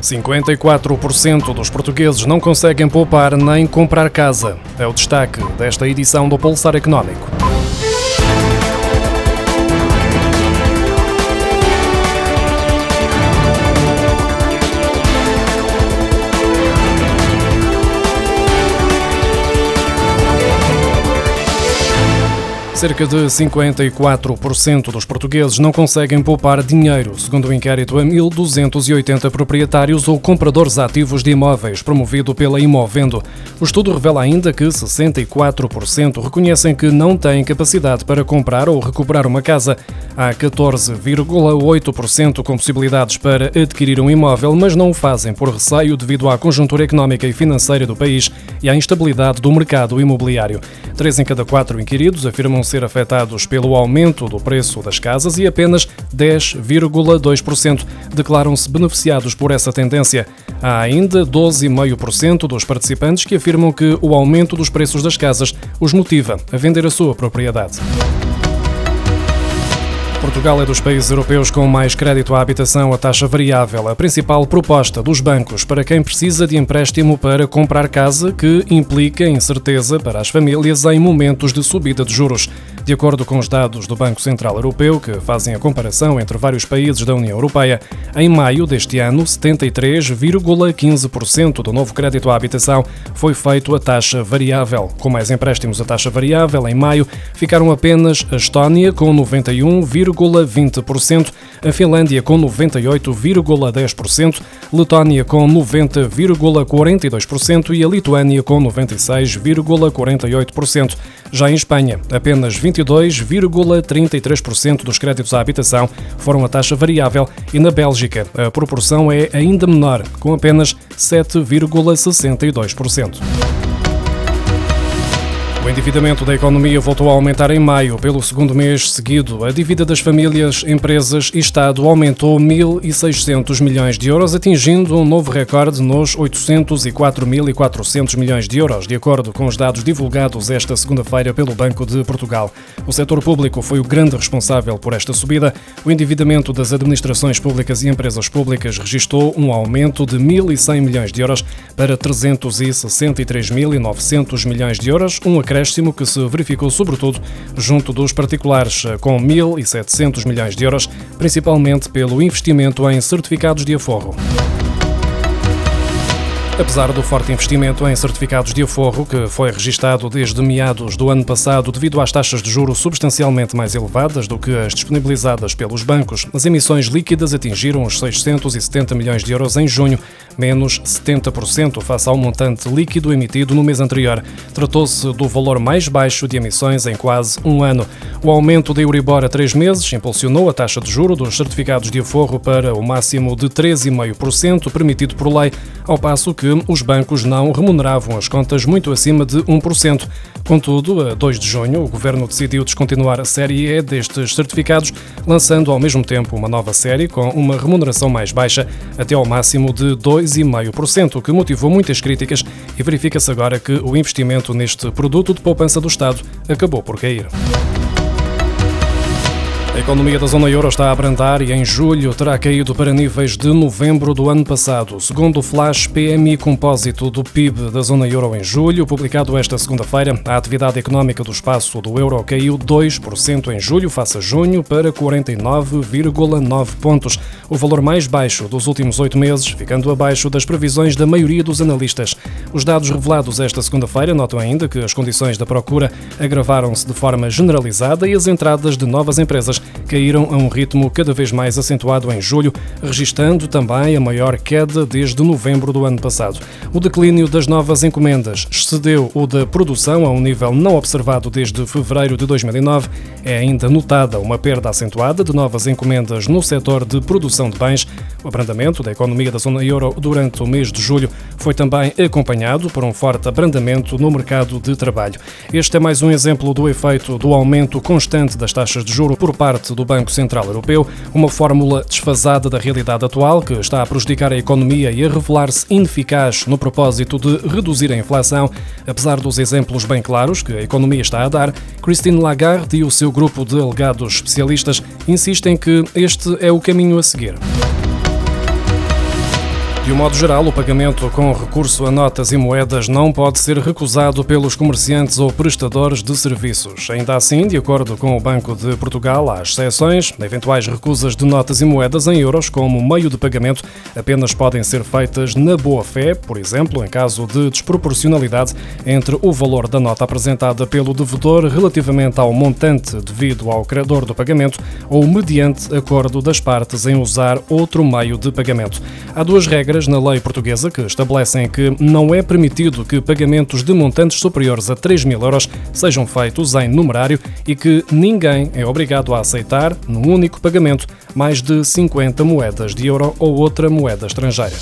54% dos portugueses não conseguem poupar nem comprar casa. É o destaque desta edição do Pulsar Económico. Cerca de 54% dos portugueses não conseguem poupar dinheiro, segundo o inquérito a 1.280 proprietários ou compradores ativos de imóveis promovido pela Imovendo. O estudo revela ainda que 64% reconhecem que não têm capacidade para comprar ou recuperar uma casa. Há 14,8% com possibilidades para adquirir um imóvel, mas não o fazem por receio devido à conjuntura económica e financeira do país e à instabilidade do mercado imobiliário. Três em cada quatro inquiridos afirmam ser afetados pelo aumento do preço das casas e apenas 10,2% declaram-se beneficiados por essa tendência. Há ainda 12,5% dos participantes que afirmam que o aumento dos preços das casas os motiva a vender a sua propriedade. Portugal é dos países europeus com mais crédito à habitação a taxa variável, a principal proposta dos bancos para quem precisa de empréstimo para comprar casa, que implica incerteza para as famílias em momentos de subida de juros. De acordo com os dados do Banco Central Europeu, que fazem a comparação entre vários países da União Europeia, em maio deste ano, 73,15% do novo crédito à habitação foi feito a taxa variável. Com mais empréstimos a taxa variável, em maio, ficaram apenas a Estónia com 91,20%, a Finlândia com 98,10%, Letónia com 90,42% e a Lituânia com 96,48%. Já em Espanha, apenas 20 22,33% dos créditos à habitação foram a taxa variável e na Bélgica a proporção é ainda menor, com apenas 7,62%. O endividamento da economia voltou a aumentar em maio, pelo segundo mês seguido. A dívida das famílias, empresas e Estado aumentou 1.600 milhões de euros, atingindo um novo recorde nos 804.400 milhões de euros, de acordo com os dados divulgados esta segunda-feira pelo Banco de Portugal. O setor público foi o grande responsável por esta subida. O endividamento das administrações públicas e empresas públicas registrou um aumento de 1.100 milhões de euros para 363.900 milhões de euros, um acréscimo que se verificou sobretudo junto dos particulares, com 1.700 milhões de euros, principalmente pelo investimento em certificados de aforro. Apesar do forte investimento em certificados de aforro, que foi registado desde meados do ano passado devido às taxas de juro substancialmente mais elevadas do que as disponibilizadas pelos bancos, as emissões líquidas atingiram os 670 milhões de euros em junho, menos 70% face ao montante líquido emitido no mês anterior. Tratou-se do valor mais baixo de emissões em quase um ano. O aumento da Euribor a três meses impulsionou a taxa de juro dos certificados de aforro para o máximo de 3,5% permitido por lei, ao passo que os bancos não remuneravam as contas muito acima de 1%. Contudo, a 2 de junho, o governo decidiu descontinuar a série E destes certificados, lançando ao mesmo tempo uma nova série com uma remuneração mais baixa, até ao máximo de 2,5%, o que motivou muitas críticas e verifica-se agora que o investimento neste produto de poupança do Estado acabou por cair. A economia da zona euro está a abrandar e em julho terá caído para níveis de novembro do ano passado. Segundo o Flash PMI Compósito do PIB da zona euro em julho, publicado esta segunda-feira, a atividade económica do espaço do euro caiu 2% em julho face a junho para 49,9 pontos, o valor mais baixo dos últimos oito meses, ficando abaixo das previsões da maioria dos analistas. Os dados revelados esta segunda-feira notam ainda que as condições da procura agravaram-se de forma generalizada e as entradas de novas empresas caíram a um ritmo cada vez mais acentuado em julho, registando também a maior queda desde novembro do ano passado. O declínio das novas encomendas excedeu o da produção a um nível não observado desde fevereiro de 2009. É ainda notada uma perda acentuada de novas encomendas no setor de produção de bens. O abrandamento da economia da zona euro durante o mês de julho foi também acompanhado por um forte abrandamento no mercado de trabalho. Este é mais um exemplo do efeito do aumento constante das taxas de juro por parte do Banco Central Europeu, uma fórmula desfasada da realidade atual que está a prejudicar a economia e a revelar-se ineficaz no propósito de reduzir a inflação. Apesar dos exemplos bem claros que a economia está a dar, Christine Lagarde e o seu grupo de alegados especialistas insistem que este é o caminho a seguir. De um modo geral, o pagamento com recurso a notas e moedas não pode ser recusado pelos comerciantes ou prestadores de serviços. Ainda assim, de acordo com o Banco de Portugal, há exceções. Eventuais recusas de notas e moedas em euros como meio de pagamento apenas podem ser feitas na boa-fé, por exemplo, em caso de desproporcionalidade entre o valor da nota apresentada pelo devedor relativamente ao montante devido ao credor do pagamento ou mediante acordo das partes em usar outro meio de pagamento. Há duas regras regras na lei portuguesa que estabelecem que não é permitido que pagamentos de montantes superiores a 3 mil euros sejam feitos em numerário e que ninguém é obrigado a aceitar, num único pagamento, mais de 50 moedas de euro ou outra moeda estrangeira.